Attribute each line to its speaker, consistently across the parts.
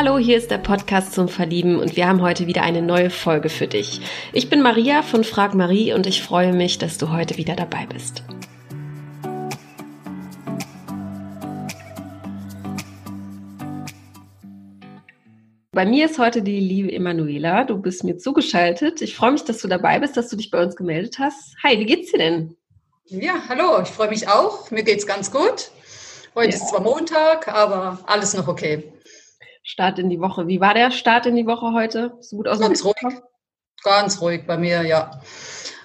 Speaker 1: Hallo, hier ist der Podcast zum Verlieben und wir haben heute wieder eine neue Folge für dich. Ich bin Maria von Frag Marie und ich freue mich, dass du heute wieder dabei bist. Bei mir ist heute die liebe Emanuela. Du bist mir zugeschaltet. Ich freue mich, dass du dabei bist, dass du dich bei uns gemeldet hast. Hi, wie geht's dir denn?
Speaker 2: Ja, hallo, ich freue mich auch. Mir geht's ganz gut. Heute ja. ist zwar Montag, aber alles noch okay.
Speaker 1: Start in die Woche. Wie war der Start in die Woche heute?
Speaker 2: Bist du gut aus Ganz ruhig. Ganz ruhig bei mir, ja.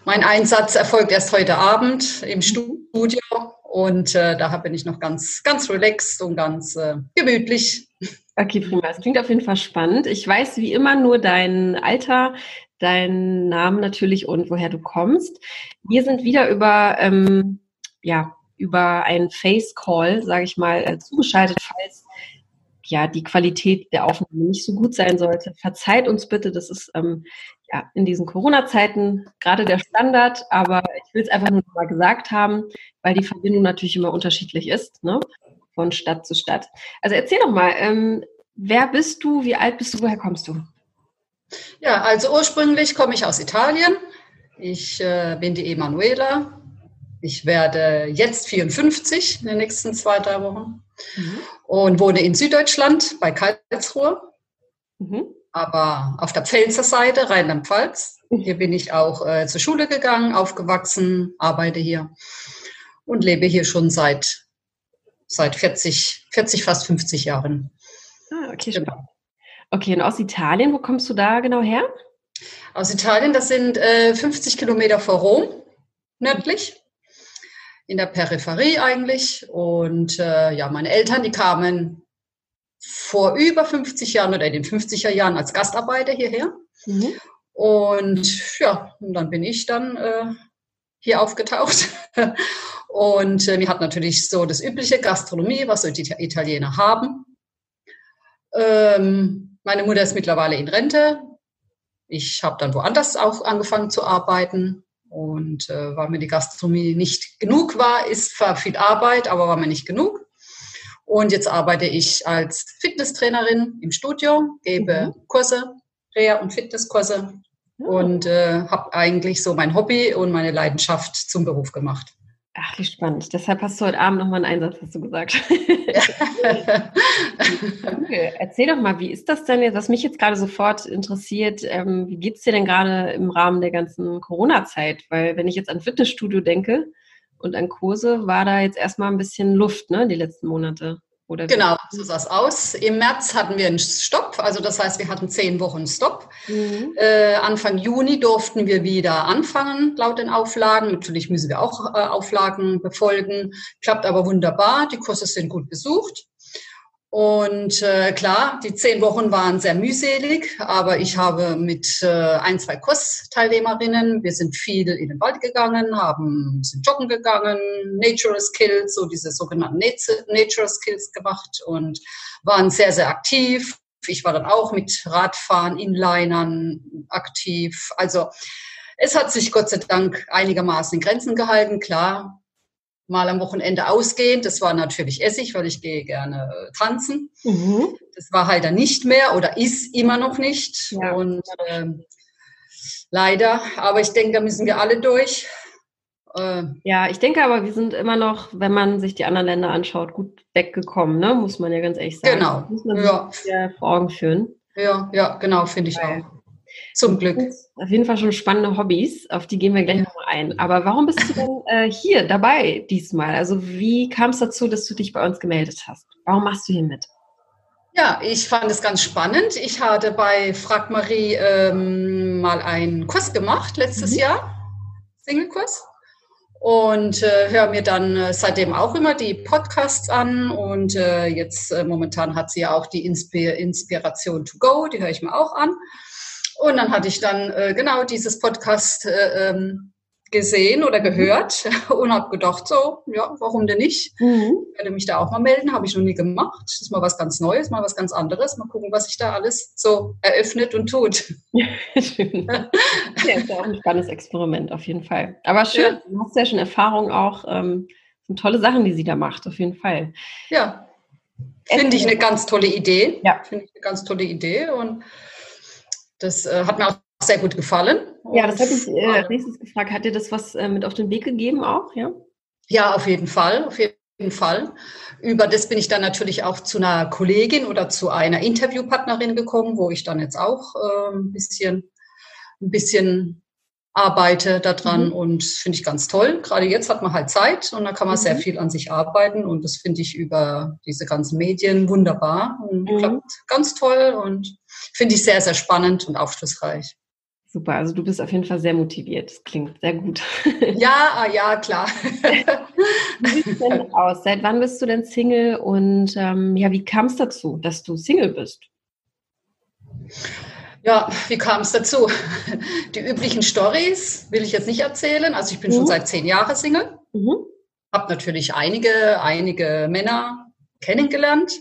Speaker 2: Mein Einsatz erfolgt erst heute Abend im. Studio und äh, da bin ich noch ganz, ganz relaxed und ganz äh, gemütlich.
Speaker 1: Okay, prima. Es klingt auf jeden Fall spannend. Ich weiß wie immer nur dein Alter, deinen Namen natürlich und woher du kommst. Wir sind wieder über, ähm, ja, über einen Face Call, sage ich mal, äh, zugeschaltet, falls ja die Qualität der Aufnahme nicht so gut sein sollte, verzeiht uns bitte. Das ist ähm, ja in diesen Corona-Zeiten gerade der Standard, aber ich will es einfach nur mal gesagt haben, weil die Verbindung natürlich immer unterschiedlich ist, ne? von Stadt zu Stadt. Also erzähl doch mal, ähm, wer bist du, wie alt bist du, woher kommst du?
Speaker 2: Ja, also ursprünglich komme ich aus Italien. Ich äh, bin die Emanuela. Ich werde jetzt 54 in den nächsten zwei, drei Wochen mhm. und wohne in Süddeutschland bei Karlsruhe, mhm. aber auf der Pfälzer Seite, Rheinland-Pfalz. Mhm. Hier bin ich auch äh, zur Schule gegangen, aufgewachsen, arbeite hier und lebe hier schon seit, seit 40, 40, fast 50 Jahren.
Speaker 1: Ah, okay, genau. Okay, und aus Italien, wo kommst du da genau her?
Speaker 2: Aus Italien, das sind äh, 50 Kilometer vor Rom, nördlich in der Peripherie eigentlich. Und äh, ja, meine Eltern, die kamen vor über 50 Jahren oder in den 50er Jahren als Gastarbeiter hierher. Mhm. Und ja, und dann bin ich dann äh, hier aufgetaucht. und äh, wir hatten natürlich so das übliche Gastronomie, was so die Italiener haben. Ähm, meine Mutter ist mittlerweile in Rente. Ich habe dann woanders auch angefangen zu arbeiten. Und äh, weil mir die Gastronomie nicht genug war, ist zwar viel Arbeit, aber war mir nicht genug. Und jetzt arbeite ich als Fitnesstrainerin im Studio, gebe mhm. Kurse, Reha- und Fitnesskurse mhm. und äh, habe eigentlich so mein Hobby und meine Leidenschaft zum Beruf gemacht.
Speaker 1: Ach, wie spannend. Deshalb hast du heute Abend nochmal einen Einsatz, hast du gesagt. okay. Erzähl doch mal, wie ist das denn jetzt, was mich jetzt gerade sofort interessiert, ähm, wie geht es dir denn gerade im Rahmen der ganzen Corona-Zeit? Weil wenn ich jetzt an Fitnessstudio denke und an Kurse, war da jetzt erstmal ein bisschen Luft, ne, die letzten Monate.
Speaker 2: Oder genau, so sah es aus. Im März hatten wir einen Stopp, also das heißt, wir hatten zehn Wochen Stopp. Mhm. Äh, Anfang Juni durften wir wieder anfangen, laut den Auflagen. Natürlich müssen wir auch äh, Auflagen befolgen. Klappt aber wunderbar. Die Kurse sind gut besucht. Und äh, klar, die zehn Wochen waren sehr mühselig, aber ich habe mit äh, ein, zwei Kursteilnehmerinnen, wir sind viel in den Wald gegangen, haben sind joggen gegangen, Natural Skills, so diese sogenannten Natural Skills gemacht und waren sehr, sehr aktiv. Ich war dann auch mit Radfahren, Inlinern aktiv. Also es hat sich Gott sei Dank einigermaßen in Grenzen gehalten. Klar, mal am Wochenende ausgehen. Das war natürlich Essig, weil ich gehe gerne äh, tanzen. Mhm. Das war halt dann nicht mehr oder ist immer noch nicht. Ja. Und äh, leider, aber ich denke, da müssen wir alle durch.
Speaker 1: Äh, ja, ich denke aber, wir sind immer noch, wenn man sich die anderen Länder anschaut, gut weggekommen, ne? muss man ja ganz ehrlich sagen.
Speaker 2: Genau.
Speaker 1: muss man ja. sich vor Augen führen.
Speaker 2: Ja, ja, genau, finde ich Weil, auch. Zum Glück.
Speaker 1: Auf jeden Fall schon spannende Hobbys, auf die gehen wir gleich noch ein. Aber warum bist du denn äh, hier dabei diesmal? Also wie kam es dazu, dass du dich bei uns gemeldet hast? Warum machst du hier mit?
Speaker 2: Ja, ich fand es ganz spannend. Ich hatte bei Frag Marie ähm, mal einen Kurs gemacht letztes mhm. Jahr, Single-Kurs. Und äh, höre mir dann äh, seitdem auch immer die Podcasts an. Und äh, jetzt äh, momentan hat sie ja auch die Inspir Inspiration to Go, die höre ich mir auch an. Und dann hatte ich dann äh, genau dieses Podcast äh, ähm, gesehen oder gehört und habe gedacht, so, ja, warum denn nicht? Mhm. Ich werde mich da auch mal melden, habe ich noch nie gemacht. Das ist mal was ganz Neues, mal was ganz anderes. Mal gucken, was sich da alles so eröffnet und tut.
Speaker 1: Ja, schön. ja, ist ja auch ein spannendes Experiment auf jeden Fall. Aber schön, ja. du hast ja schon Erfahrung auch. Ähm, sind tolle Sachen, die sie da macht, auf jeden Fall.
Speaker 2: Ja. Finde ich eine ganz tolle Idee. Ja. Finde ich eine ganz tolle Idee und das äh, hat mir auch sehr gut gefallen.
Speaker 1: Ja, das habe ich äh, nächstes gefragt. Hat dir das was äh, mit auf den Weg gegeben auch, ja?
Speaker 2: Ja, auf jeden Fall, auf jeden Fall. Über das bin ich dann natürlich auch zu einer Kollegin oder zu einer Interviewpartnerin gekommen, wo ich dann jetzt auch äh, ein bisschen, ein bisschen arbeite daran mhm. und finde ich ganz toll. Gerade jetzt hat man halt Zeit und da kann man mhm. sehr viel an sich arbeiten und das finde ich über diese ganzen Medien wunderbar und mhm. klappt ganz toll und finde ich sehr, sehr spannend und aufschlussreich.
Speaker 1: Super, also du bist auf jeden Fall sehr motiviert. Das klingt sehr gut.
Speaker 2: Ja, ah, ja, klar.
Speaker 1: wie sieht es denn aus? Seit wann bist du denn Single und ähm, ja, wie kam es dazu, dass du Single bist?
Speaker 2: Ja, wie kam es dazu? Die üblichen Stories will ich jetzt nicht erzählen. Also ich bin mhm. schon seit zehn Jahren Single. Mhm. Habe natürlich einige, einige Männer kennengelernt.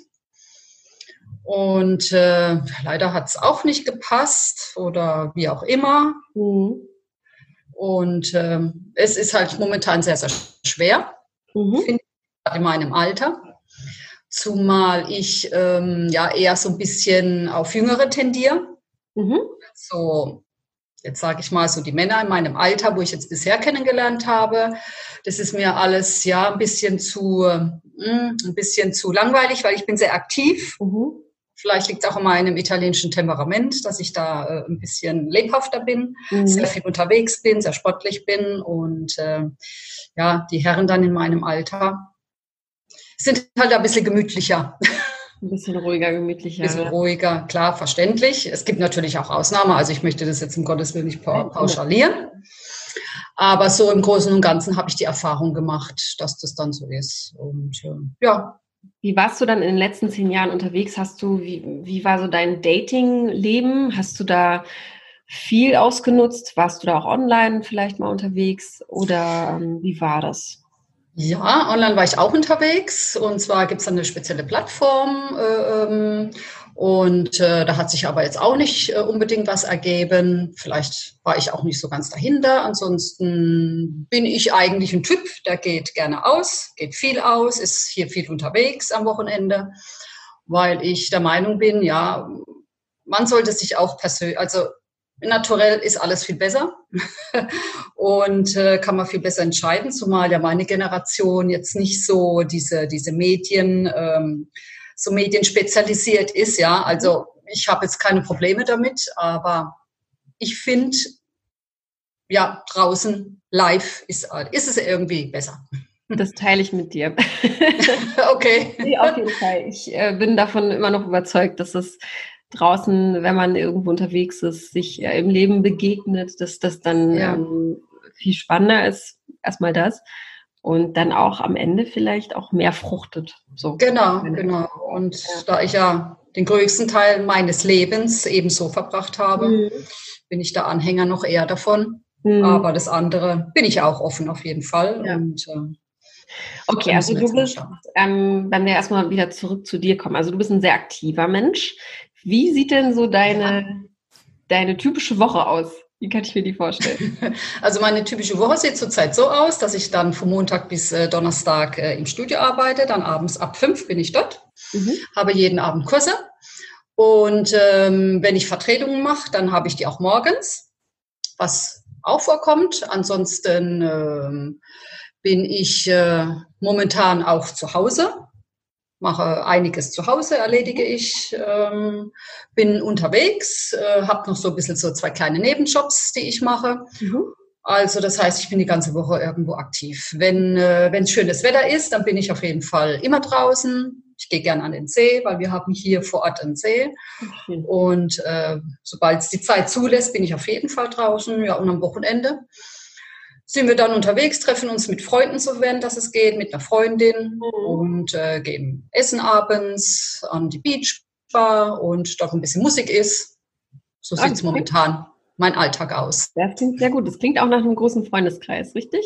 Speaker 2: Und äh, leider hat es auch nicht gepasst oder wie auch immer. Mhm. Und äh, es ist halt momentan sehr, sehr schwer, mhm. finde ich, in meinem Alter. Zumal ich ähm, ja eher so ein bisschen auf Jüngere tendiere. Mhm. So, jetzt sage ich mal, so die Männer in meinem Alter, wo ich jetzt bisher kennengelernt habe, das ist mir alles ja ein bisschen zu, mh, hm, ein bisschen zu langweilig, weil ich bin sehr aktiv. Mhm. Vielleicht liegt es auch in meinem italienischen Temperament, dass ich da äh, ein bisschen lebhafter bin, mhm. sehr viel unterwegs bin, sehr sportlich bin und äh, ja, die Herren dann in meinem Alter sind halt ein bisschen gemütlicher.
Speaker 1: Ein bisschen ruhiger, gemütlicher. Ein
Speaker 2: bisschen ruhiger, klar, verständlich. Es gibt natürlich auch Ausnahmen, also ich möchte das jetzt im Gottes Willen nicht pauschalieren. Aber so im Großen und Ganzen habe ich die Erfahrung gemacht, dass das dann so ist. Und äh, ja.
Speaker 1: Wie warst du dann in den letzten zehn Jahren unterwegs? Hast du, wie, wie war so dein Dating-Leben? Hast du da viel ausgenutzt? Warst du da auch online vielleicht mal unterwegs? Oder ähm, wie war das?
Speaker 2: Ja, online war ich auch unterwegs und zwar gibt es eine spezielle Plattform äh, ähm, und äh, da hat sich aber jetzt auch nicht äh, unbedingt was ergeben. Vielleicht war ich auch nicht so ganz dahinter. Ansonsten bin ich eigentlich ein Typ, der geht gerne aus, geht viel aus, ist hier viel unterwegs am Wochenende, weil ich der Meinung bin, ja, man sollte sich auch persönlich, also Naturell ist alles viel besser und äh, kann man viel besser entscheiden, zumal ja meine Generation jetzt nicht so diese, diese Medien, ähm, so medienspezialisiert ist, ja. Also ich habe jetzt keine Probleme damit, aber ich finde, ja, draußen live ist, ist es irgendwie besser.
Speaker 1: Das teile ich mit dir.
Speaker 2: okay.
Speaker 1: Nee, auf jeden Fall. Ich äh, bin davon immer noch überzeugt, dass es draußen, wenn man irgendwo unterwegs ist, sich ja im Leben begegnet, dass das dann ja. ähm, viel spannender ist. Erstmal das. Und dann auch am Ende vielleicht auch mehr fruchtet.
Speaker 2: So. Genau, genau. Und ja. da ich ja den größten Teil meines Lebens ebenso verbracht habe, mhm. bin ich der Anhänger noch eher davon. Mhm. Aber das andere bin ich auch offen auf jeden Fall. Ja. Und, äh,
Speaker 1: Okay, also du bist, ähm, wenn wir erstmal wieder zurück zu dir kommen, also du bist ein sehr aktiver Mensch. Wie sieht denn so deine, deine typische Woche aus? Wie kann ich mir die vorstellen?
Speaker 2: Also meine typische Woche sieht zurzeit so aus, dass ich dann von Montag bis äh, Donnerstag äh, im Studio arbeite, dann abends ab fünf bin ich dort, mhm. habe jeden Abend Kurse und ähm, wenn ich Vertretungen mache, dann habe ich die auch morgens, was auch vorkommt. Ansonsten ähm, bin ich äh, momentan auch zu Hause mache einiges zu Hause, erledige ich, ähm, bin unterwegs, äh, habe noch so ein bisschen so zwei kleine Nebenjobs, die ich mache. Mhm. Also das heißt, ich bin die ganze Woche irgendwo aktiv. Wenn äh, wenn schönes Wetter ist, dann bin ich auf jeden Fall immer draußen. Ich gehe gern an den See, weil wir haben hier vor Ort einen See. Mhm. Und äh, sobald es die Zeit zulässt, bin ich auf jeden Fall draußen. Ja, und am Wochenende sind wir dann unterwegs, treffen uns mit Freunden, so wenn das es geht, mit einer Freundin mhm. und äh, gehen essen abends an die Beachbar und dort ein bisschen Musik ist. So sieht es momentan mein Alltag aus.
Speaker 1: Das klingt sehr gut. Das klingt auch nach einem großen Freundeskreis, richtig?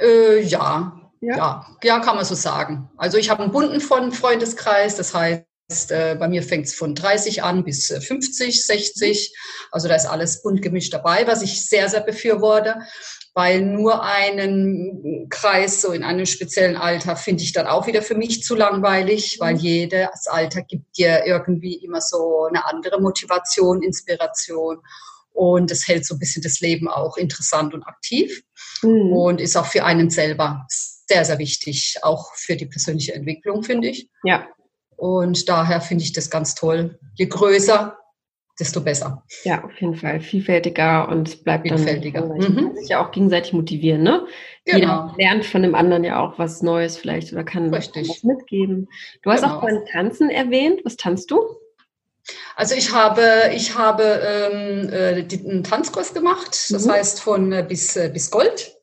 Speaker 2: Äh, ja. ja, ja, ja, kann man so sagen. Also ich habe einen bunten Freundeskreis, das heißt, heißt, äh, bei mir fängt es von 30 an bis 50, 60. Also da ist alles bunt gemischt dabei, was ich sehr, sehr befürworte, weil nur einen Kreis so in einem speziellen Alter finde ich dann auch wieder für mich zu langweilig, weil mhm. jedes Alter gibt dir irgendwie immer so eine andere Motivation, Inspiration und es hält so ein bisschen das Leben auch interessant und aktiv mhm. und ist auch für einen selber sehr, sehr wichtig, auch für die persönliche Entwicklung, finde ich.
Speaker 1: Ja.
Speaker 2: Und daher finde ich das ganz toll. Je größer, desto besser.
Speaker 1: Ja, auf jeden Fall. Vielfältiger und bleibt
Speaker 2: Vielfältiger.
Speaker 1: dann. Mhm. Kann sich ja auch gegenseitig motivieren, ne? Genau. Jeder lernt von dem anderen ja auch was Neues vielleicht oder kann
Speaker 2: Richtig.
Speaker 1: was mitgeben. Du hast genau. auch vorhin Tanzen erwähnt. Was tanzt du?
Speaker 2: Also ich habe, ich habe ähm, äh, einen Tanzkurs gemacht, das mhm. heißt von äh, bis, äh, bis Gold.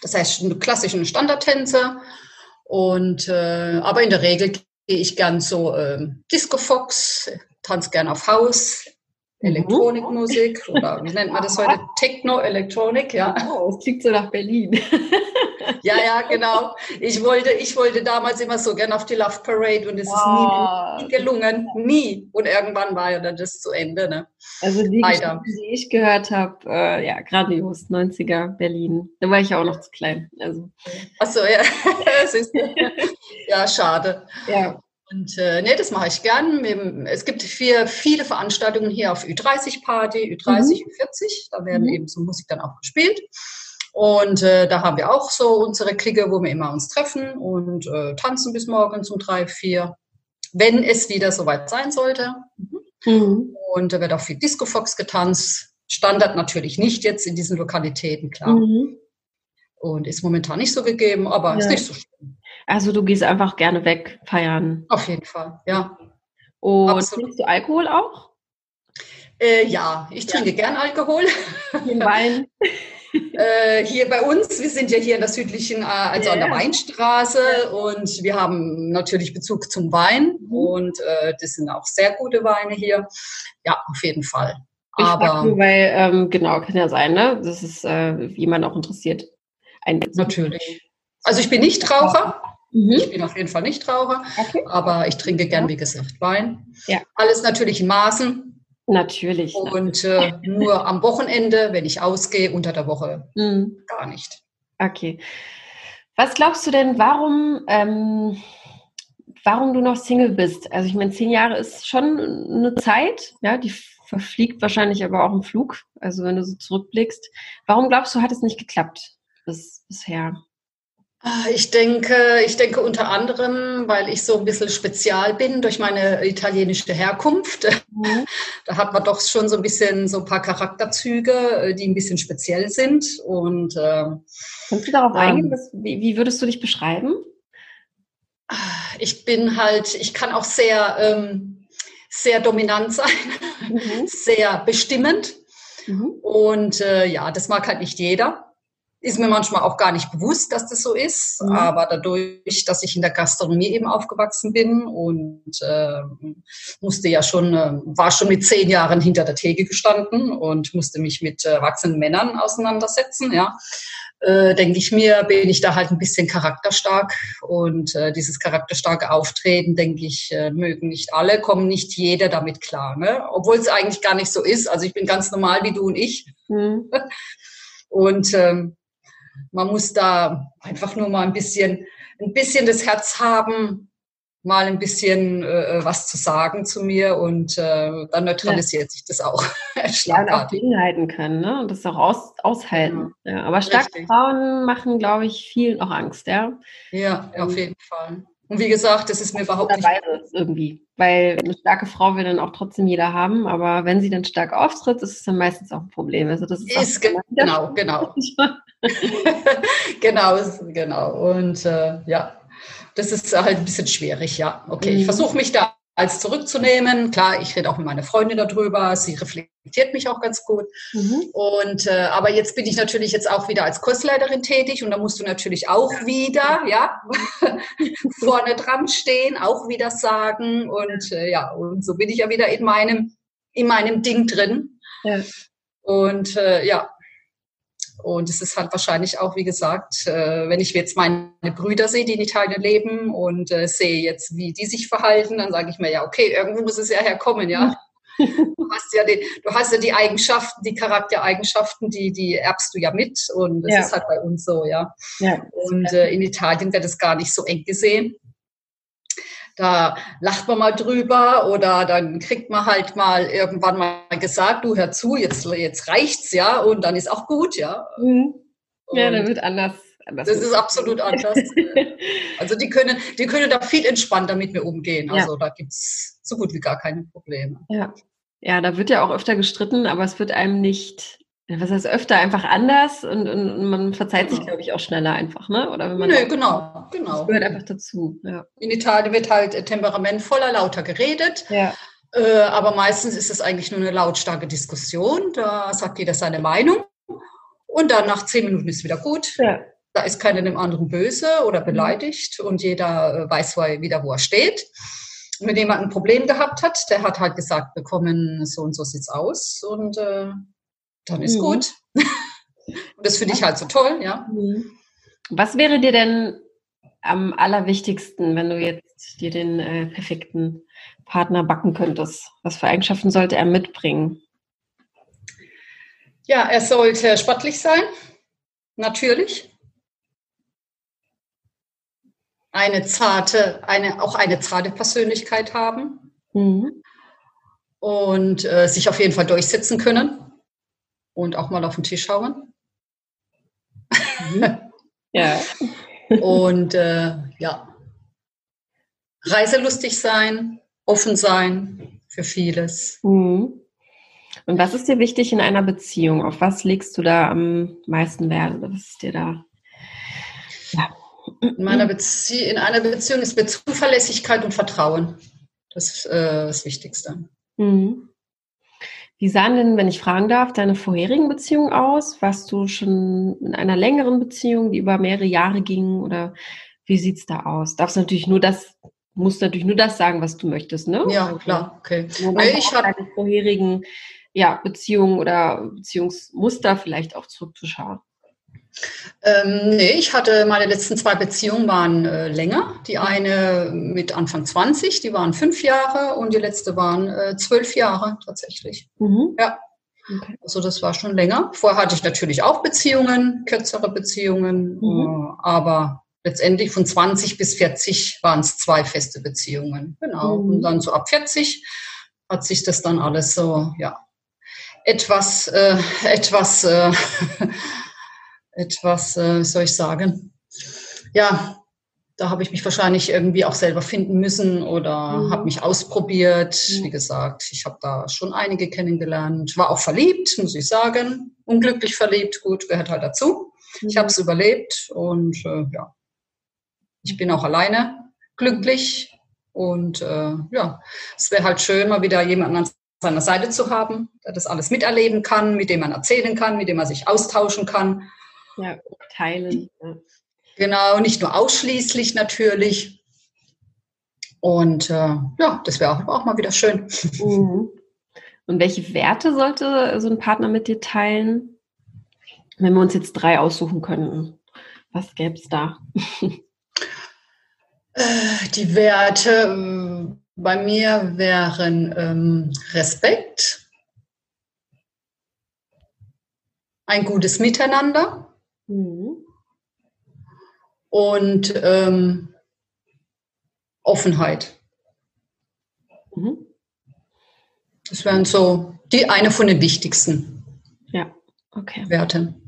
Speaker 2: Das heißt klassischen Standardtänze. Und äh, aber in der Regel gehe ich gern so äh, Disco Fox, tanze gern auf Haus, mhm. Elektronikmusik oder wie nennt man das heute? Techno, Elektronik, ja.
Speaker 1: Oh, es klingt so nach Berlin.
Speaker 2: Ja, ja, genau. Ich wollte, ich wollte damals immer so gern auf die Love Parade und es wow. ist nie, nie, gelungen. Nie. Und irgendwann war ja dann das zu Ende. Ne?
Speaker 1: Also die, die ich gehört habe, äh, ja, grandios, 90er Berlin. Da war ich ja auch noch zu klein. Also.
Speaker 2: Achso, ja. ja, schade.
Speaker 1: Ja.
Speaker 2: Und äh, nee, das mache ich gern. Es gibt vier, viele Veranstaltungen hier auf Ü30-Party, Ü30, mhm. Ü40. Da werden mhm. eben so Musik dann auch gespielt. Und äh, da haben wir auch so unsere Clique, wo wir immer uns treffen und äh, tanzen bis morgens um drei, vier, wenn es wieder soweit sein sollte. Mhm. Und da wird auch viel Disco Fox getanzt. Standard natürlich nicht jetzt in diesen Lokalitäten, klar. Mhm. Und ist momentan nicht so gegeben, aber ja. ist nicht so schlimm.
Speaker 1: Also du gehst einfach gerne weg feiern.
Speaker 2: Auf jeden Fall, ja.
Speaker 1: Und Absolut. trinkst du Alkohol auch?
Speaker 2: Äh, ja, ich trinke ja. gern Alkohol.
Speaker 1: Den Wein.
Speaker 2: äh, hier bei uns, wir sind ja hier in der südlichen, äh, also ja. an der Weinstraße und wir haben natürlich Bezug zum Wein mhm. und äh, das sind auch sehr gute Weine hier. Ja, auf jeden Fall.
Speaker 1: Ich Aber nur, weil ähm, genau kann ja sein, ne? Das ist äh, wie man auch interessiert.
Speaker 2: Ein natürlich. Also ich bin nicht Raucher. Mhm. Ich bin auf jeden Fall nicht Raucher, okay. aber ich trinke gern, wie gesagt, Wein.
Speaker 1: Ja.
Speaker 2: Alles natürlich in Maßen.
Speaker 1: Natürlich.
Speaker 2: Und äh, nur am Wochenende, wenn ich ausgehe, unter der Woche mhm. gar nicht.
Speaker 1: Okay. Was glaubst du denn, warum, ähm, warum du noch Single bist? Also ich meine, zehn Jahre ist schon eine Zeit, ja, die verfliegt wahrscheinlich aber auch im Flug. Also wenn du so zurückblickst. Warum glaubst du, hat es nicht geklappt bis, bisher?
Speaker 2: Ah, ich denke, ich denke unter anderem, weil ich so ein bisschen spezial bin durch meine italienische Herkunft. Mhm. Da hat man doch schon so ein bisschen so ein paar Charakterzüge, äh, die ein bisschen speziell sind. Und äh,
Speaker 1: kannst du darauf ähm, eingehen? Was, wie, wie, würdest du dich beschreiben?
Speaker 2: Ich bin halt, ich kann auch sehr, ähm, sehr dominant sein, mhm. sehr bestimmend. Mhm. Und äh, ja, das mag halt nicht jeder. Ist mir manchmal auch gar nicht bewusst, dass das so ist. Mhm. Aber dadurch, dass ich in der Gastronomie eben aufgewachsen bin und äh, musste ja schon, äh, war schon mit zehn Jahren hinter der Theke gestanden und musste mich mit erwachsenen Männern auseinandersetzen, ja. Äh, denke ich mir, bin ich da halt ein bisschen charakterstark und äh, dieses charakterstarke Auftreten, denke ich, äh, mögen nicht alle, kommen nicht jeder damit klar, ne? obwohl es eigentlich gar nicht so ist. Also ich bin ganz normal wie du und ich. Mhm. Und ähm, man muss da einfach nur mal ein bisschen, ein bisschen das Herz haben, mal ein bisschen äh, was zu sagen zu mir und äh, dann neutralisiert ja. sich das auch.
Speaker 1: ja, und auch gegenhalten können, ne? Und das auch aus, aushalten. Ja. ja. aber starke. Frauen machen, glaube ich, vielen auch Angst, ja.
Speaker 2: Ja, auf jeden Fall. Und wie gesagt, das ist mir überhaupt nicht.
Speaker 1: irgendwie. Weil eine starke Frau will dann auch trotzdem jeder haben, aber wenn sie dann stark auftritt, ist es dann meistens auch ein Problem. Also das ist,
Speaker 2: ist genau, genau. genau, genau. Und äh, ja, das ist halt ein bisschen schwierig, ja. Okay, ich mhm. versuche mich da als zurückzunehmen. Klar, ich rede auch mit meiner Freundin darüber. Sie reflektiert mich auch ganz gut. Mhm. Und äh, aber jetzt bin ich natürlich jetzt auch wieder als Kursleiterin tätig und da musst du natürlich auch wieder, ja, vorne dran stehen, auch wieder sagen und äh, ja und so bin ich ja wieder in meinem in meinem Ding drin. Ja. Und äh, ja, Und es ist halt wahrscheinlich auch, wie gesagt, äh, wenn ich jetzt meine Brüder sehe, die in Italien leben und äh, sehe jetzt, wie die sich verhalten, dann sage ich mir ja, okay, irgendwo muss es ja herkommen, ja. Du hast ja, die, du hast ja die Eigenschaften, die Charaktereigenschaften, die, die erbst du ja mit und das ja. ist halt bei uns so, ja. ja und äh, in Italien wird es gar nicht so eng gesehen. Da lacht man mal drüber oder dann kriegt man halt mal irgendwann mal gesagt, du hör zu, jetzt, jetzt reicht's, ja, und dann ist auch gut, ja. Mhm.
Speaker 1: Ja, dann wird anders.
Speaker 2: anders das ist absolut anders. also die können, die können da viel entspannter mit mir umgehen. Also ja. da gibt's so gut wie gar keine Probleme.
Speaker 1: Ja. Ja, da wird ja auch öfter gestritten, aber es wird einem nicht was heißt öfter einfach anders und, und man verzeiht sich, genau. glaube ich, auch schneller einfach, ne?
Speaker 2: Oder wenn man Nö, genau, genau. Das
Speaker 1: gehört einfach dazu. Ja.
Speaker 2: In Italien wird halt äh, temperamentvoller, lauter geredet. Ja. Äh, aber meistens ist es eigentlich nur eine lautstarke Diskussion. Da sagt jeder seine Meinung. Und dann nach zehn Minuten ist es wieder gut. Ja. Da ist keiner dem anderen böse oder mhm. beleidigt und jeder äh, weiß wieder, wo er steht. wenn jemand ein Problem gehabt hat, der hat halt gesagt bekommen, so und so sieht's aus. Und äh, dann ist mhm. gut. Und das finde ich halt so toll, ja. Mhm.
Speaker 1: Was wäre dir denn am allerwichtigsten, wenn du jetzt dir den äh, perfekten Partner backen könntest? Was für Eigenschaften sollte er mitbringen?
Speaker 2: Ja, er sollte sportlich sein, natürlich. Eine zarte, eine, auch eine zarte Persönlichkeit haben. Mhm. Und äh, sich auf jeden Fall durchsetzen können und auch mal auf den Tisch hauen.
Speaker 1: Mhm. Ja.
Speaker 2: und äh, ja, reiselustig sein, offen sein für vieles.
Speaker 1: Mhm. Und was ist dir wichtig in einer Beziehung? Auf was legst du da am meisten Wert? Was ist dir da?
Speaker 2: Ja. In, meiner Bezie in einer Beziehung ist mir Zuverlässigkeit und Vertrauen das, äh, das Wichtigste. Mhm.
Speaker 1: Wie sahen denn, wenn ich fragen darf, deine vorherigen Beziehungen aus? Warst du schon in einer längeren Beziehung, die über mehrere Jahre ging? Oder wie sieht es da aus? Darfst natürlich nur das, musst natürlich nur das sagen, was du möchtest, ne?
Speaker 2: Ja, klar, okay.
Speaker 1: Nee, ich habe deine vorherigen ja, Beziehungen oder Beziehungsmuster vielleicht auch zurückzuschauen.
Speaker 2: Ähm, nee, ich hatte meine letzten zwei Beziehungen waren äh, länger. Die eine mit Anfang 20, die waren fünf Jahre und die letzte waren äh, zwölf Jahre tatsächlich. Mhm. Ja. Okay. Also das war schon länger. Vorher hatte ich natürlich auch Beziehungen, kürzere Beziehungen, mhm. äh, aber letztendlich von 20 bis 40 waren es zwei feste Beziehungen. Genau. Mhm. Und dann so ab 40 hat sich das dann alles so, ja, etwas, äh, etwas äh, etwas, äh, soll ich sagen, ja, da habe ich mich wahrscheinlich irgendwie auch selber finden müssen oder mhm. habe mich ausprobiert. Mhm. Wie gesagt, ich habe da schon einige kennengelernt, war auch verliebt, muss ich sagen, unglücklich verliebt, gut, gehört halt dazu. Mhm. Ich habe es überlebt und äh, ja, ich bin auch alleine glücklich und äh, ja, es wäre halt schön, mal wieder jemanden an seiner Seite zu haben, der das alles miterleben kann, mit dem man erzählen kann, mit dem man sich austauschen kann
Speaker 1: ja, teilen. Ja.
Speaker 2: Genau, nicht nur ausschließlich natürlich. Und äh, ja, das wäre auch, auch, mal wieder schön.
Speaker 1: Mhm. Und welche Werte sollte so ein Partner mit dir teilen? Wenn wir uns jetzt drei aussuchen könnten, was gäbe es da?
Speaker 2: Äh, die Werte ähm, bei mir wären ähm, Respekt, ein gutes Miteinander, Mhm. Und ähm, Offenheit. Mhm. Das wären so die eine von den wichtigsten
Speaker 1: ja, okay.
Speaker 2: Werten.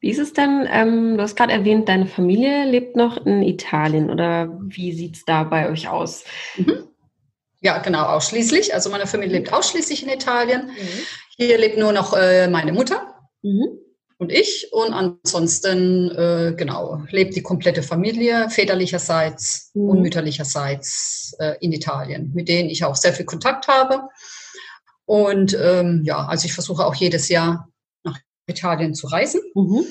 Speaker 1: Wie ist es denn, ähm, du hast gerade erwähnt, deine Familie lebt noch in Italien oder wie sieht es da bei euch aus?
Speaker 2: Mhm. Ja, genau, ausschließlich. Also meine Familie lebt ausschließlich in Italien. Mhm. Hier lebt nur noch äh, meine Mutter. Mhm und ich. Und ansonsten, äh, genau, lebt die komplette Familie, väterlicherseits mhm. und mütterlicherseits äh, in Italien, mit denen ich auch sehr viel Kontakt habe. Und ähm, ja, also ich versuche auch jedes Jahr nach Italien zu reisen. Mhm.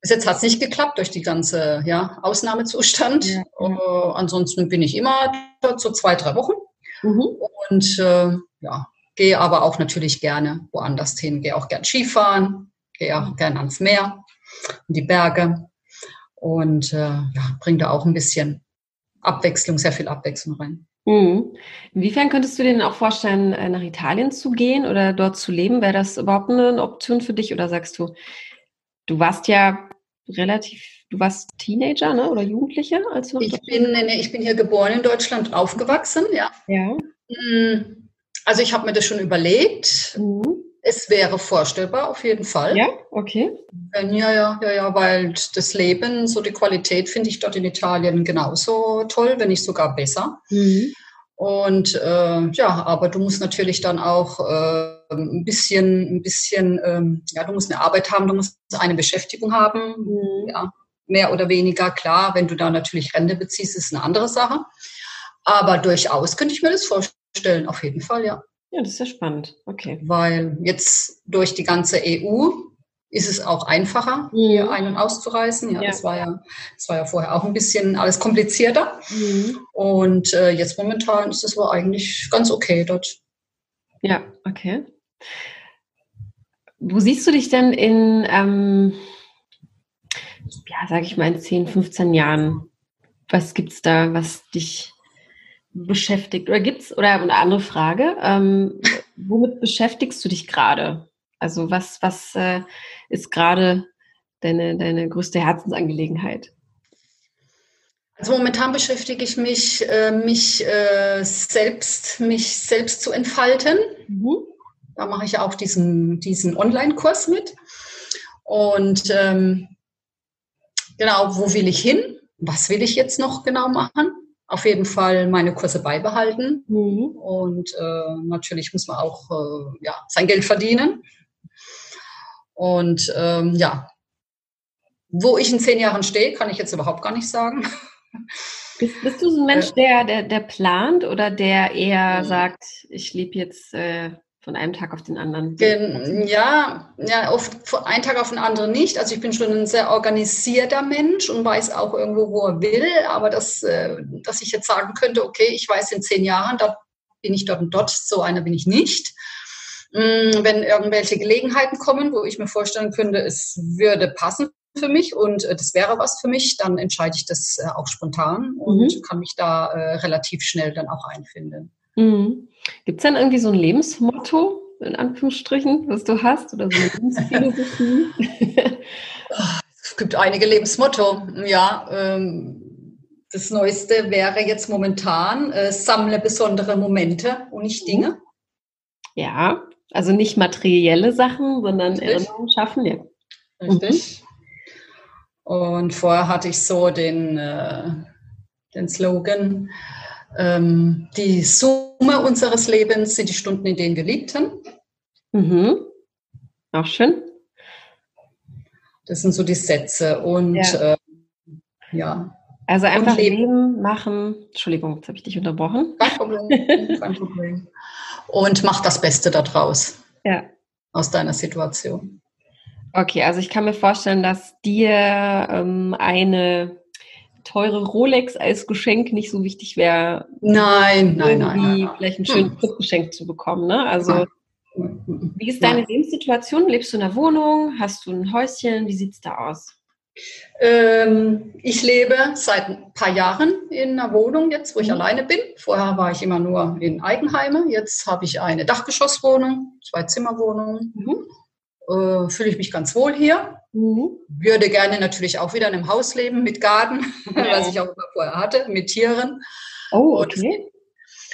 Speaker 2: Bis jetzt hat es nicht geklappt durch die ganze ja, Ausnahmezustand. Ja. Äh, ansonsten bin ich immer dort so zwei, drei Wochen. Mhm. Und äh, ja, gehe aber auch natürlich gerne woanders hin, gehe auch gern Skifahren, gehe auch gerne ans Meer, in die Berge und äh, ja, bringe da auch ein bisschen Abwechslung, sehr viel Abwechslung rein.
Speaker 1: Mhm. Inwiefern könntest du dir denn auch vorstellen, äh, nach Italien zu gehen oder dort zu leben? Wäre das überhaupt eine Option für dich oder sagst du, du warst ja relativ, du warst Teenager ne? oder Jugendliche?
Speaker 2: Als du ich, bin, ich bin hier geboren in Deutschland, aufgewachsen, ja.
Speaker 1: Ja.
Speaker 2: Hm, also ich habe mir das schon überlegt. Mhm. Es wäre vorstellbar, auf jeden Fall.
Speaker 1: Ja, okay.
Speaker 2: Ja, ja, ja, ja, weil das Leben, so die Qualität finde ich dort in Italien genauso toll, wenn nicht sogar besser. Mhm. Und äh, ja, aber du musst natürlich dann auch äh, ein bisschen, ein bisschen, ähm, ja, du musst eine Arbeit haben, du musst eine Beschäftigung haben, mhm. ja, mehr oder weniger klar. Wenn du da natürlich Rente beziehst, ist eine andere Sache. Aber durchaus könnte ich mir das vorstellen, auf jeden Fall, ja.
Speaker 1: Ja, das ist ja spannend. Okay.
Speaker 2: Weil jetzt durch die ganze EU ist es auch einfacher, mhm. hier ein- und auszureisen. Ja, ja, Das, war ja, das war ja vorher auch ein bisschen alles komplizierter. Mhm. Und äh, jetzt momentan ist es aber eigentlich ganz okay dort.
Speaker 1: Ja, okay. Wo siehst du dich denn in, ähm, ja, sage ich mal, in 10, 15 Jahren? Was gibt es da, was dich beschäftigt? Oder gibt's, oder eine andere Frage, ähm, womit beschäftigst du dich gerade? Also was, was äh, ist gerade deine, deine größte Herzensangelegenheit?
Speaker 2: Also momentan beschäftige ich mich, äh, mich äh, selbst, mich selbst zu entfalten. Mhm. Da mache ich auch diesen, diesen Online-Kurs mit. Und ähm, genau, wo will ich hin? Was will ich jetzt noch genau machen? Auf jeden Fall meine Kurse beibehalten. Mhm. Und äh, natürlich muss man auch äh, ja, sein Geld verdienen. Und ähm, ja, wo ich in zehn Jahren stehe, kann ich jetzt überhaupt gar nicht sagen.
Speaker 1: Bist, bist du so ein Mensch, äh. der, der, der plant oder der eher sagt, ich lebe jetzt äh, von einem Tag auf den anderen?
Speaker 2: Ja, ja, oft von einem Tag auf den anderen nicht. Also ich bin schon ein sehr organisierter Mensch und weiß auch irgendwo, wo er will. Aber das, äh, dass ich jetzt sagen könnte, okay, ich weiß in zehn Jahren, da bin ich dort und dort, so einer bin ich nicht. Mm, wenn irgendwelche Gelegenheiten kommen, wo ich mir vorstellen könnte, es würde passen für mich und äh, das wäre was für mich, dann entscheide ich das äh, auch spontan und mhm. kann mich da relativ schnell dann auch einfinden.
Speaker 1: Mhm. Gibt es dann irgendwie so ein Lebensmotto, in Anführungsstrichen, was du hast oder so eine Lebensphilosophie?
Speaker 2: es gibt einige Lebensmotto, ja. Ähm, das Neueste wäre jetzt momentan, äh, sammle besondere Momente und nicht Dinge.
Speaker 1: Ja, also nicht materielle Sachen, sondern Richtig. Erinnerungen schaffen, ja.
Speaker 2: Richtig. Mhm. Und vorher hatte ich so den, äh, den Slogan, ähm, die Summe unseres Lebens sind die Stunden, in denen wir liebten.
Speaker 1: Mhm. Auch schön.
Speaker 2: Das sind so die Sätze. Und ja. Äh, ja.
Speaker 1: Also einfach leben. leben. machen. Entschuldigung, jetzt habe ich dich unterbrochen.
Speaker 2: Kein Problem. Kein Problem. Und mach das Beste daraus.
Speaker 1: Ja.
Speaker 2: Aus deiner Situation.
Speaker 1: Okay, also ich kann mir vorstellen, dass dir ähm, eine teure Rolex als Geschenk nicht so wichtig wäre.
Speaker 2: Nein, nein, nein, nein,
Speaker 1: Vielleicht einen schönen hm. Geschenk zu bekommen. Ne? Also, wie ist deine. Lebenssituation? Lebst du in einer Wohnung? Hast du ein Häuschen? Wie sieht es da aus?
Speaker 2: Ähm, ich lebe seit ein paar Jahren in einer Wohnung jetzt, wo ich mhm. alleine bin. Vorher war ich immer nur in Eigenheime. Jetzt habe ich eine Dachgeschosswohnung, zwei Zimmerwohnungen. Mhm äh, fühle ich mich ganz wohl hier. Mhm. Würde gerne natürlich auch wieder in einem Haus leben mit Garten, ja. was ich auch immer vorher hatte, mit Tieren.
Speaker 1: Oh, okay.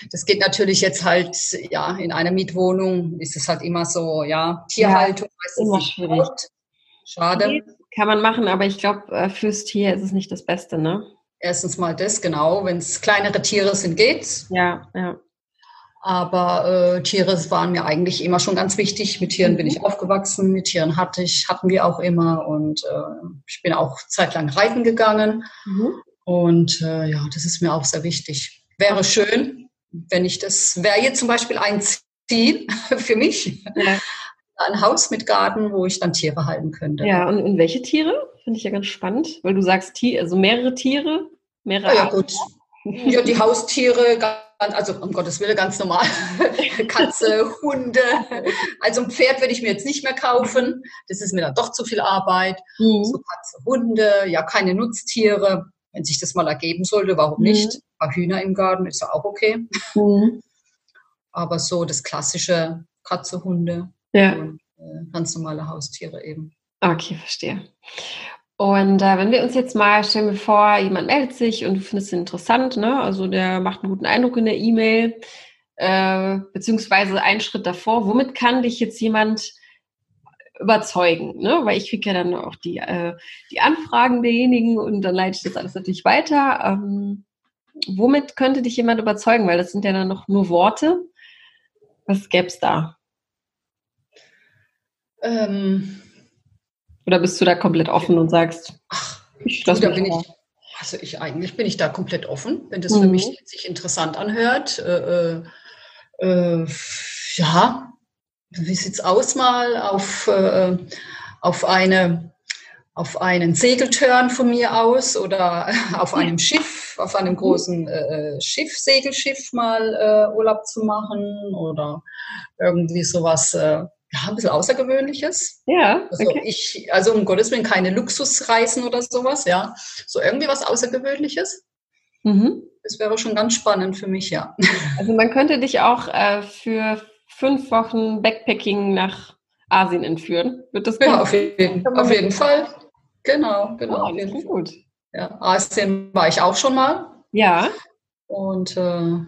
Speaker 2: Das, das geht natürlich jetzt halt, ja, in einer Mietwohnung ist es halt immer so, ja, Tierhaltung
Speaker 1: ja, immer schwierig. Schade. Kann man machen, aber ich glaube, äh, fürs Tier ist es nicht das Beste, ne?
Speaker 2: Erstens mal das, genau. Wenn es kleinere Tiere sind, geht's.
Speaker 1: Ja, ja.
Speaker 2: Aber äh, Tiere waren mir eigentlich immer schon ganz wichtig. Mit Tieren bin ich mhm. aufgewachsen, mit Tieren hatte ich, hatten wir auch immer. Und äh, ich bin auch zeitlang reiten gegangen. Mhm. Und äh, ja, das ist mir auch sehr wichtig. Wäre schön, wenn ich das, wäre jetzt zum Beispiel ein Ziel für mich. Ja. Ein Haus mit Garten, wo ich dann Tiere halten könnte.
Speaker 1: Ja, und, und welche Tiere? Finde ich ja ganz spannend, weil du sagst, Tier, also mehrere Tiere, mehrere
Speaker 2: ja, ja, gut. Ja, die Haustiere also um Gottes Willen ganz normal. Katze, Hunde. Also ein Pferd würde ich mir jetzt nicht mehr kaufen. Das ist mir dann doch zu viel Arbeit. Mhm. So Katze, Hunde, ja, keine Nutztiere. Wenn sich das mal ergeben sollte, warum mhm. nicht? Ein paar Hühner im Garten ist ja auch okay. Mhm. Aber so das klassische Katze, Hunde ja. und äh, ganz normale Haustiere eben.
Speaker 1: Okay, verstehe. Und äh, wenn wir uns jetzt mal stellen wir vor, jemand meldet sich und du findest ihn interessant, ne? Also der macht einen guten Eindruck in der E-Mail, äh, beziehungsweise einen Schritt davor, womit kann dich jetzt jemand überzeugen, ne? Weil ich kriege ja dann auch die, äh, die Anfragen derjenigen und dann leite ich das alles natürlich weiter. Ähm, womit könnte dich jemand überzeugen? Weil das sind ja dann noch nur Worte. Was gäbe es da? Ähm oder bist du da komplett offen und sagst, ach,
Speaker 2: ich du, da bin ich, also ich eigentlich bin ich da komplett offen, wenn das mhm. für mich sich interessant anhört. Äh, äh, äh ja, wie sieht's aus mal auf, äh, auf eine auf einen Segeltörn von mir aus oder auf einem Schiff, auf einem großen äh, Schiff, Segelschiff mal äh, Urlaub zu machen oder irgendwie sowas, äh, ja, ein bisschen Außergewöhnliches. Ja. Also okay. ich, also um Gottes Willen keine Luxusreisen oder sowas, ja. So irgendwie was Außergewöhnliches. Mhm. Das wäre schon ganz spannend für mich, ja.
Speaker 1: Also man könnte dich auch äh, für fünf Wochen Backpacking nach Asien entführen.
Speaker 2: Wird das Ja, auf jeden, auf jeden Fall. Genau, genau. Oh, das klingt gut. Ja, Asien war ich auch schon mal.
Speaker 1: Ja.
Speaker 2: Und äh,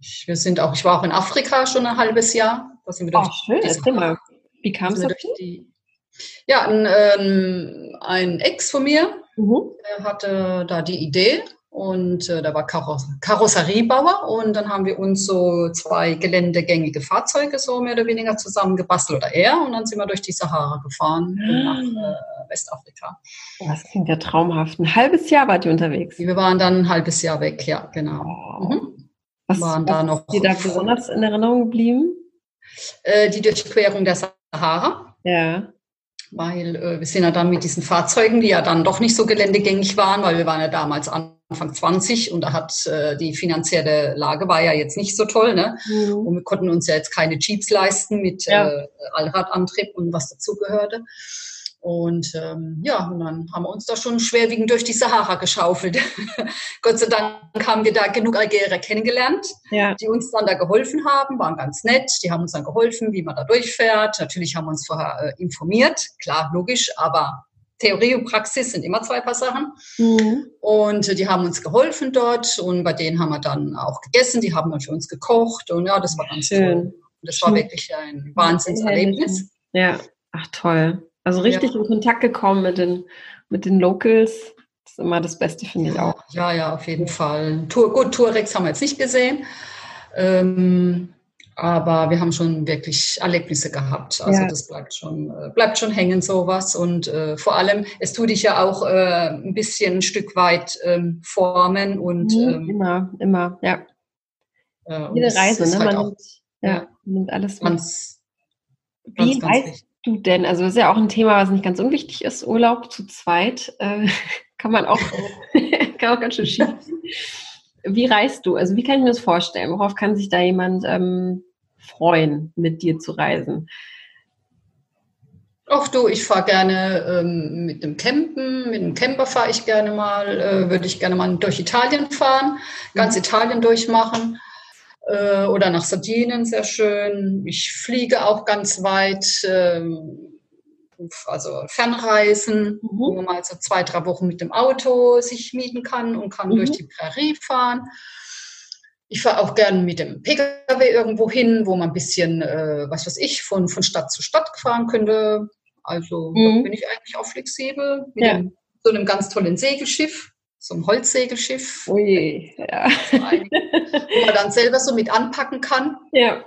Speaker 2: ich, wir sind auch, ich war auch in Afrika schon ein halbes Jahr.
Speaker 1: Da sind wir oh, schön, erzähl mal. Wie kam es dazu?
Speaker 2: Ja, ein, ähm, ein Ex von mir mhm. der hatte da die Idee und äh, da war Kaross Karosseriebauer und dann haben wir uns so zwei geländegängige Fahrzeuge so mehr oder weniger zusammengebastelt oder er und dann sind wir durch die Sahara gefahren mhm. nach äh, Westafrika.
Speaker 1: Das klingt ja traumhaft. Ein halbes Jahr wart ihr unterwegs?
Speaker 2: Wir waren dann ein halbes Jahr weg, ja, genau. Mhm.
Speaker 1: Was, waren was da noch ist dir da besonders in Erinnerung geblieben?
Speaker 2: Äh, die Durchquerung der Sahara.
Speaker 1: Ja.
Speaker 2: Weil äh, wir sind ja dann mit diesen Fahrzeugen, die ja dann doch nicht so geländegängig waren, weil wir waren ja damals Anfang 20 und da hat äh, die finanzielle Lage war ja jetzt nicht so toll, ne? Mhm. Und wir konnten uns ja jetzt keine Jeeps leisten mit ja. äh, Allradantrieb und was dazugehörte. Und ähm, ja, und dann haben wir uns da schon schwerwiegend durch die Sahara geschaufelt. Gott sei Dank haben wir da genug Algerier kennengelernt, ja. die uns dann da geholfen haben, waren ganz nett. Die haben uns dann geholfen, wie man da durchfährt. Natürlich haben wir uns vorher äh, informiert, klar, logisch, aber Theorie und Praxis sind immer zwei Paar Sachen. Mhm. Und äh, die haben uns geholfen dort und bei denen haben wir dann auch gegessen. Die haben dann für uns gekocht und ja, das war ganz Schön. toll. Das war wirklich ein Wahnsinnserlebnis.
Speaker 1: Ja, ach toll. Also richtig ja. in Kontakt gekommen mit den, mit den Locals. Das ist immer das Beste, finde
Speaker 2: ja,
Speaker 1: ich auch.
Speaker 2: Ja, ja, auf jeden Fall. Tour, gut, Tourex haben wir jetzt nicht gesehen. Ähm, aber wir haben schon wirklich Erlebnisse gehabt. Also ja. das bleibt schon, äh, bleibt schon hängen, sowas. Und äh, vor allem, es tut dich ja auch äh, ein bisschen ein Stück weit ähm, formen und
Speaker 1: mhm, ähm, immer, immer, ja. Äh, Jede Reise, ne? Halt man, auch, nimmt, ja, nimmt alles mit. Wie ganz, ganz du denn? Also das ist ja auch ein Thema, was nicht ganz unwichtig ist. Urlaub zu zweit äh, kann man auch, kann auch ganz schön schief. Wie reist du? Also wie kann ich mir das vorstellen? Worauf kann sich da jemand ähm, freuen, mit dir zu reisen?
Speaker 2: Ach du, ich fahre gerne ähm, mit dem Campen, mit dem Camper fahre ich gerne mal, äh, würde ich gerne mal durch Italien fahren, ganz mhm. Italien durchmachen äh, oder nach Sardinien sehr schön. Ich fliege auch ganz weit, ähm, also Fernreisen, mhm. wo man mal so zwei, drei Wochen mit dem Auto sich mieten kann und kann mhm. durch die Prärie fahren. Ich fahre auch gerne mit dem Pkw irgendwo hin, wo man ein bisschen, äh, was weiß ich, von, von Stadt zu Stadt fahren könnte. Also mhm. da bin ich eigentlich auch flexibel. Mit ja. dem, so einem ganz tollen Segelschiff so ein Holzsegelschiff.
Speaker 1: Ui, ja.
Speaker 2: wo man dann selber so mit anpacken kann.
Speaker 1: Ja.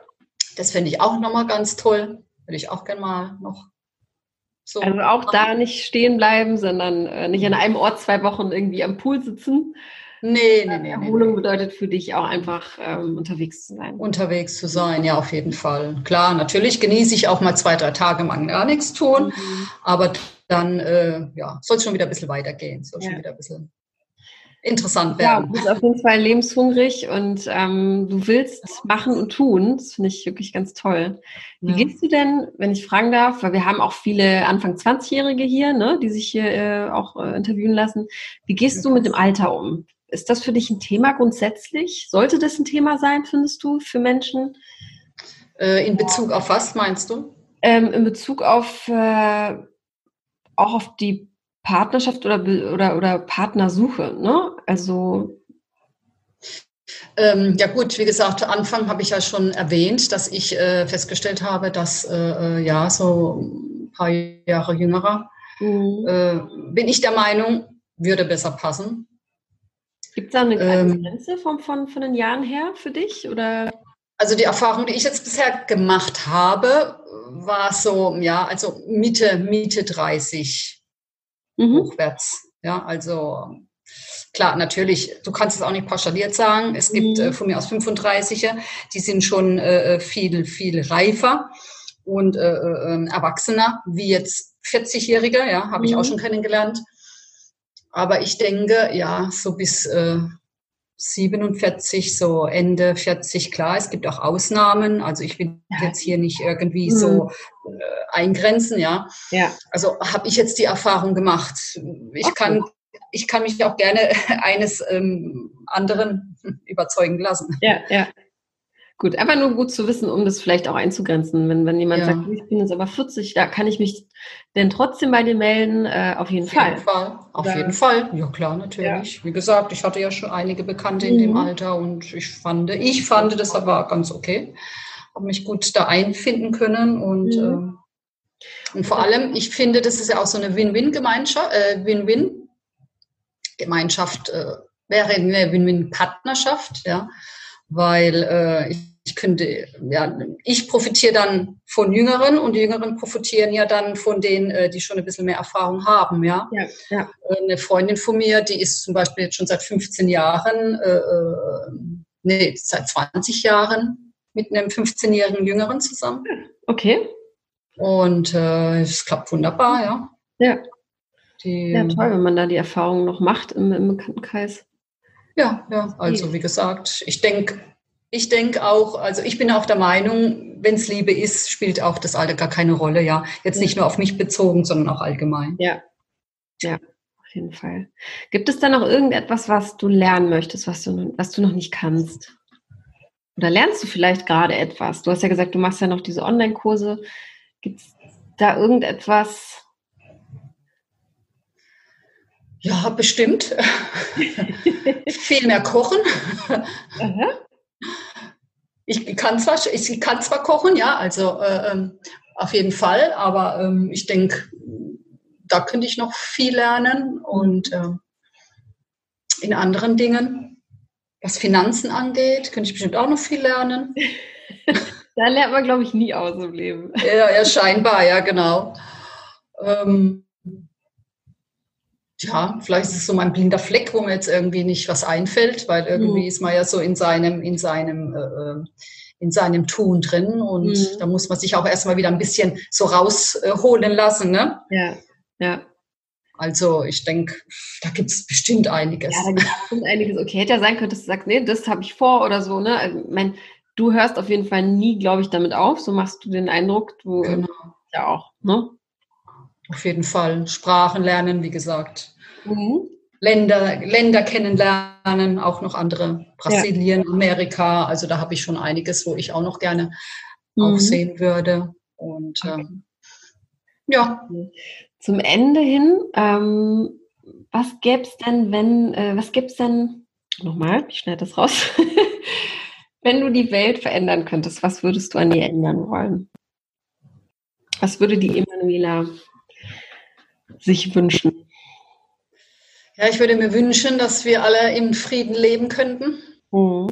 Speaker 2: Das finde ich auch nochmal ganz toll. Würde ich auch gerne mal noch
Speaker 1: so. Also auch machen. da nicht stehen bleiben, sondern äh, nicht an einem Ort zwei Wochen irgendwie am Pool sitzen.
Speaker 2: Nee, nee, nee.
Speaker 1: Erholung nee, bedeutet für dich auch einfach ähm, unterwegs zu sein.
Speaker 2: Unterwegs zu sein, ja, auf jeden Fall. Klar, natürlich genieße ich auch mal zwei, drei Tage lang gar nichts tun, mhm. aber dann äh, ja, soll es schon wieder ein bisschen weitergehen. Soll ja. schon wieder ein bisschen interessant werden.
Speaker 1: Ja, du bist auf jeden Fall lebenshungrig und ähm, du willst machen und tun. Das finde ich wirklich ganz toll. Wie ja. gehst du denn, wenn ich fragen darf, weil wir haben auch viele Anfang 20-Jährige hier, ne, die sich hier äh, auch äh, interviewen lassen. Wie gehst du mit dem Alter um? Ist das für dich ein Thema grundsätzlich? Sollte das ein Thema sein, findest du, für Menschen?
Speaker 2: Äh, in Bezug auf was meinst du?
Speaker 1: Ähm, in Bezug auf äh, auch auf die Partnerschaft oder, oder, oder Partnersuche, ne? Also
Speaker 2: ähm, ja gut, wie gesagt, Anfang habe ich ja schon erwähnt, dass ich äh, festgestellt habe, dass äh, äh ja so ein paar Jahre jüngerer mhm. äh, bin ich der Meinung, würde besser passen.
Speaker 1: Gibt es da eine ähm, Grenze von, von, von den Jahren her für dich? Oder?
Speaker 2: Also die Erfahrung, die ich jetzt bisher gemacht habe, war so, ja, also Mitte, Mitte 30 mhm. hochwärts. Ja, also klar, natürlich, du kannst es auch nicht pauschaliert sagen. Es gibt mhm. äh, von mir aus 35er, die sind schon äh, äh, viel, viel reifer und äh, äh, ähm, erwachsener, wie jetzt 40-Jährige, ja, habe ich auch mhm. schon kennengelernt. Aber ich denke, ja, so bis äh, 47, so Ende 40, klar, es gibt auch Ausnahmen. Also ich will jetzt hier nicht irgendwie mhm. so äh, eingrenzen, ja. ja. Also habe ich jetzt die Erfahrung gemacht. Ich okay. kann ich kann mich auch gerne eines ähm, anderen überzeugen lassen.
Speaker 1: Ja, ja. Gut, aber nur gut zu wissen, um das vielleicht auch einzugrenzen. Wenn, wenn jemand ja. sagt, ich bin jetzt aber 40, da kann ich mich denn trotzdem bei dir melden? Äh, auf jeden auf Fall. Jeden Fall.
Speaker 2: Auf jeden Fall. Ja, klar, natürlich. Ja. Wie gesagt, ich hatte ja schon einige Bekannte mhm. in dem mhm. Alter und ich fand, ich fand das aber ganz okay. Habe mich gut da einfinden können und, mhm. äh, und vor allem, ich finde, das ist ja auch so eine Win-Win-Gemeinschaft, äh, Win-Win-Gemeinschaft, äh, wäre eine Win-Win-Partnerschaft, ja weil äh, ich, ich könnte, ja, ich profitiere dann von Jüngeren und die Jüngeren profitieren ja dann von denen, äh, die schon ein bisschen mehr Erfahrung haben, ja. ja, ja. Äh, eine Freundin von mir, die ist zum Beispiel jetzt schon seit 15 Jahren, äh, äh, nee, seit 20 Jahren mit einem 15-jährigen Jüngeren zusammen.
Speaker 1: Okay.
Speaker 2: Und äh, es klappt wunderbar, ja.
Speaker 1: Ja. Die, ja, toll, wenn man da die Erfahrung noch macht im, im Bekanntenkreis.
Speaker 2: Ja, ja, also wie gesagt, ich denke, ich denke auch, also ich bin auch der Meinung, wenn es Liebe ist, spielt auch das Alter gar keine Rolle, ja. Jetzt nicht nur auf mich bezogen, sondern auch allgemein.
Speaker 1: Ja, ja, auf jeden Fall. Gibt es da noch irgendetwas, was du lernen möchtest, was du, was du noch nicht kannst? Oder lernst du vielleicht gerade etwas? Du hast ja gesagt, du machst ja noch diese Online-Kurse. Gibt es da irgendetwas,
Speaker 2: ja, bestimmt. Viel mehr kochen. Ich kann zwar, ich kann zwar kochen, ja, also äh, ähm, auf jeden Fall, aber ähm, ich denke, da könnte ich noch viel lernen und äh, in anderen Dingen, was Finanzen angeht, könnte ich bestimmt auch noch viel lernen.
Speaker 1: da lernt man, glaube ich, nie aus im Leben.
Speaker 2: Ja, ja scheinbar, ja, genau. Ähm, ja, vielleicht ist es so mein blinder Fleck, wo mir jetzt irgendwie nicht was einfällt, weil irgendwie mhm. ist man ja so in seinem, in seinem, äh, äh, in seinem Tun drin und mhm. da muss man sich auch erstmal wieder ein bisschen so rausholen lassen, ne?
Speaker 1: Ja, ja.
Speaker 2: Also ich denke, da gibt es bestimmt einiges.
Speaker 1: Ja, da gibt es bestimmt einiges. Okay, hätte ja sein können, dass du sagst, nee, das habe ich vor oder so, ne? Also, mein, du hörst auf jeden Fall nie, glaube ich, damit auf. So machst du den Eindruck, du genau. ja auch, ne?
Speaker 2: Auf jeden Fall. Sprachen lernen, wie gesagt. Mhm. Länder, Länder kennenlernen, auch noch andere. Brasilien, ja. Amerika. Also da habe ich schon einiges, wo ich auch noch gerne mhm. auch sehen würde. Und okay. ähm, ja.
Speaker 1: Zum Ende hin, ähm, was gäbe es denn, wenn, äh, was gäbe es denn, nochmal, ich schneide das raus, wenn du die Welt verändern könntest, was würdest du an ihr ändern wollen? Was würde die Emanuela sich wünschen?
Speaker 2: Ja, ich würde mir wünschen, dass wir alle im Frieden leben könnten, mhm.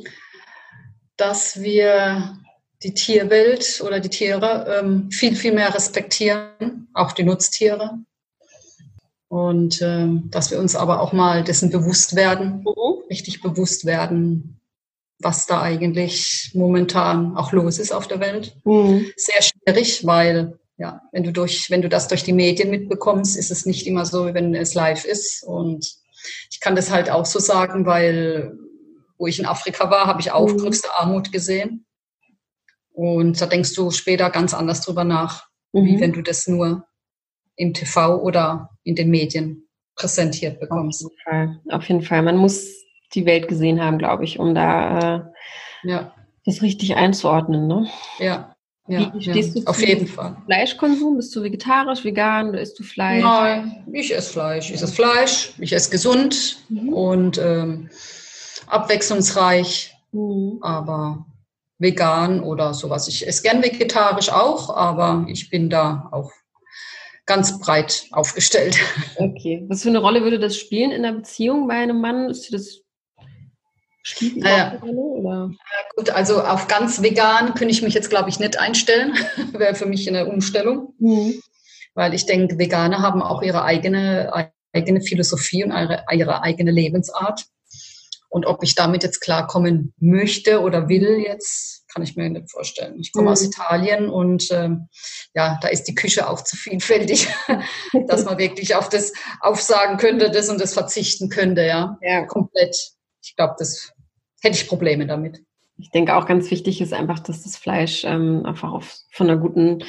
Speaker 2: dass wir die Tierwelt oder die Tiere ähm, viel, viel mehr respektieren, auch die Nutztiere. Und ähm, dass wir uns aber auch mal dessen bewusst werden, mhm. richtig bewusst werden, was da eigentlich momentan auch los ist auf der Welt. Mhm. Sehr schwierig, weil ja, wenn du durch, wenn du das durch die Medien mitbekommst, ist es nicht immer so, wenn es live ist. Und ich kann das halt auch so sagen, weil wo ich in Afrika war, habe ich auch mhm. größte Armut gesehen. Und da denkst du später ganz anders drüber nach, mhm. wie wenn du das nur im TV oder in den Medien präsentiert bekommst.
Speaker 1: Auf jeden Fall. Auf jeden Fall. Man muss die Welt gesehen haben, glaube ich, um da äh, ja. das richtig einzuordnen. Ne?
Speaker 2: Ja. Ja,
Speaker 1: Wie stehst
Speaker 2: ja,
Speaker 1: du
Speaker 2: auf jeden Fall.
Speaker 1: Fleischkonsum? Bist du vegetarisch, vegan oder isst du Fleisch?
Speaker 2: Nein, ich esse Fleisch. Ich esse Fleisch, ich esse gesund mhm. und ähm, abwechslungsreich, mhm. aber vegan oder sowas. Ich esse gern vegetarisch auch, aber ich bin da auch ganz breit aufgestellt.
Speaker 1: Okay. Was für eine Rolle würde das spielen in der Beziehung bei einem Mann? Ist das
Speaker 2: Spielt oder? Ja, gut, also auf ganz vegan könnte ich mich jetzt, glaube ich, nicht einstellen. Wäre für mich eine Umstellung. Mhm. Weil ich denke, Veganer haben auch ihre eigene, eigene Philosophie und ihre, ihre eigene Lebensart. Und ob ich damit jetzt klarkommen möchte oder will, jetzt kann ich mir nicht vorstellen. Ich komme mhm. aus Italien und ähm, ja, da ist die Küche auch zu vielfältig, dass man wirklich auf das aufsagen könnte, das und das verzichten könnte, ja. ja. Komplett. Ich glaube, das hätte ich Probleme damit.
Speaker 1: Ich denke auch ganz wichtig ist einfach, dass das Fleisch ähm, einfach auf, von einer guten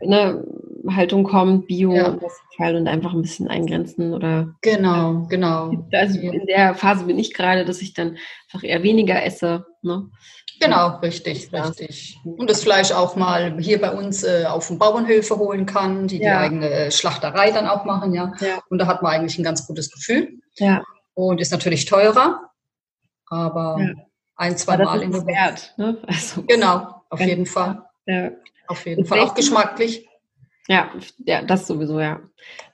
Speaker 1: ne, Haltung kommt, Bio ja. und einfach ein bisschen eingrenzen oder.
Speaker 2: Genau, genau.
Speaker 1: Also in der Phase bin ich gerade, dass ich dann einfach eher weniger esse. Ne?
Speaker 2: Genau, richtig, ja. richtig. Und das Fleisch auch mal hier bei uns äh, auf den Bauernhöfe holen kann, die ja. die eigene Schlachterei dann auch machen, ja. ja. Und da hat man eigentlich ein ganz gutes Gefühl.
Speaker 1: Ja.
Speaker 2: Und ist natürlich teurer, aber ja. ein, zwei Mal in der Woche. Wert, ne? also, genau, auf jeden Fall. Ja. Auf jeden Mit Fall. Auch geschmacklich.
Speaker 1: Ja, ja, das sowieso, ja.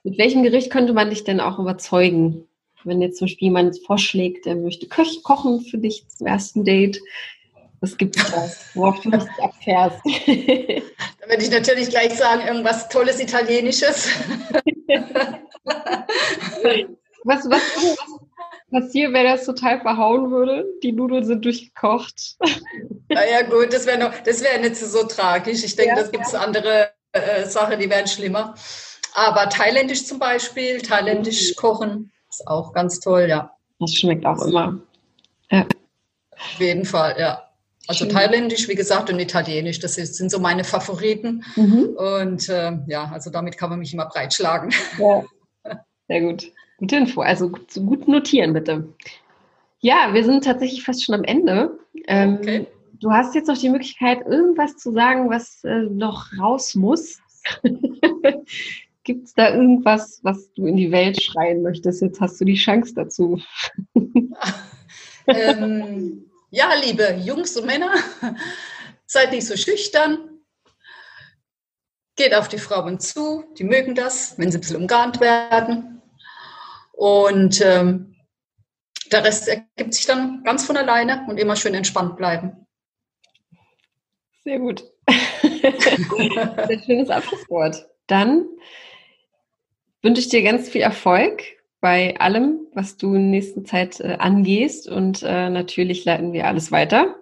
Speaker 1: Mit welchem Gericht könnte man dich denn auch überzeugen? Wenn jetzt zum Beispiel jemand vorschlägt, der möchte Köch kochen für dich zum ersten Date. Was gibt es da, worauf du dich abfährst?
Speaker 2: Dann würde ich natürlich gleich sagen, irgendwas Tolles Italienisches.
Speaker 1: was, was, was, passieren, wenn das total verhauen würde? Die Nudeln sind durchgekocht.
Speaker 2: Naja, gut, das wäre wär nicht so tragisch. Ich denke, ja, das gibt es ja. andere äh, Sachen, die wären schlimmer. Aber thailändisch zum Beispiel, thailändisch mhm. kochen, ist auch ganz toll, ja.
Speaker 1: Das schmeckt auch immer. Ja.
Speaker 2: Auf jeden Fall, ja. Also Schön. thailändisch, wie gesagt, und italienisch, das sind so meine Favoriten. Mhm. Und äh, ja, also damit kann man mich immer breitschlagen.
Speaker 1: Ja, sehr gut. Gute Info. Also gut, gut notieren, bitte. Ja, wir sind tatsächlich fast schon am Ende. Ähm, okay. Du hast jetzt noch die Möglichkeit, irgendwas zu sagen, was äh, noch raus muss. Gibt es da irgendwas, was du in die Welt schreien möchtest? Jetzt hast du die Chance dazu.
Speaker 2: ähm, ja, liebe Jungs und Männer, seid nicht so schüchtern. Geht auf die Frauen zu, die mögen das, wenn sie ein bisschen umgarnt werden. Und ähm, der Rest ergibt sich dann ganz von alleine und immer schön entspannt bleiben.
Speaker 1: Sehr gut. Sehr schönes Abschlusswort. Dann wünsche ich dir ganz viel Erfolg bei allem, was du in nächster Zeit äh, angehst. Und äh, natürlich leiten wir alles weiter.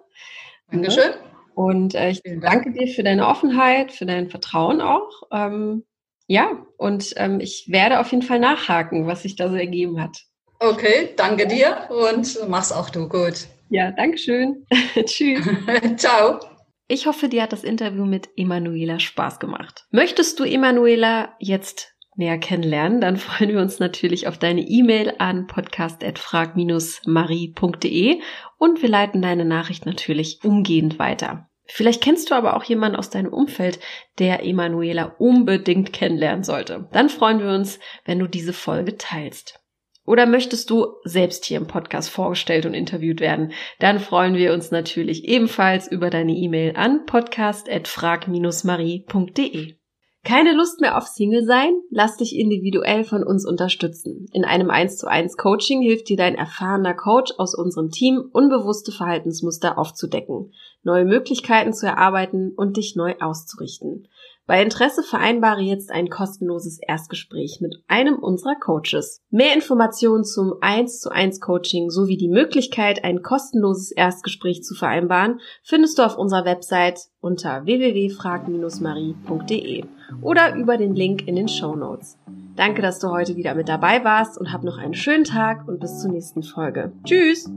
Speaker 2: Dankeschön.
Speaker 1: Und äh, ich danke dir für deine Offenheit, für dein Vertrauen auch. Ähm, ja, und ähm, ich werde auf jeden Fall nachhaken, was sich da so ergeben hat.
Speaker 2: Okay, danke dir und mach's auch du gut.
Speaker 1: Ja, danke schön. Tschüss.
Speaker 2: Ciao.
Speaker 1: Ich hoffe, dir hat das Interview mit Emanuela Spaß gemacht. Möchtest du Emanuela jetzt näher kennenlernen, dann freuen wir uns natürlich auf deine E-Mail an podcast.frag-marie.de und wir leiten deine Nachricht natürlich umgehend weiter. Vielleicht kennst du aber auch jemanden aus deinem Umfeld, der Emanuela unbedingt kennenlernen sollte. Dann freuen wir uns, wenn du diese Folge teilst. Oder möchtest du selbst hier im Podcast vorgestellt und interviewt werden? Dann freuen wir uns natürlich ebenfalls über deine E-Mail an podcast.frag-marie.de. Keine Lust mehr auf Single sein? Lass dich individuell von uns unterstützen. In einem 1 zu 1 Coaching hilft dir dein erfahrener Coach aus unserem Team, unbewusste Verhaltensmuster aufzudecken, neue Möglichkeiten zu erarbeiten und dich neu auszurichten. Bei Interesse vereinbare jetzt ein kostenloses Erstgespräch mit einem unserer Coaches. Mehr Informationen zum 1 zu 1 Coaching sowie die Möglichkeit, ein kostenloses Erstgespräch zu vereinbaren, findest du auf unserer Website unter www.frag-marie.de oder über den Link in den Show Notes. Danke, dass du heute wieder mit dabei warst und hab noch einen schönen Tag und bis zur nächsten Folge. Tschüss!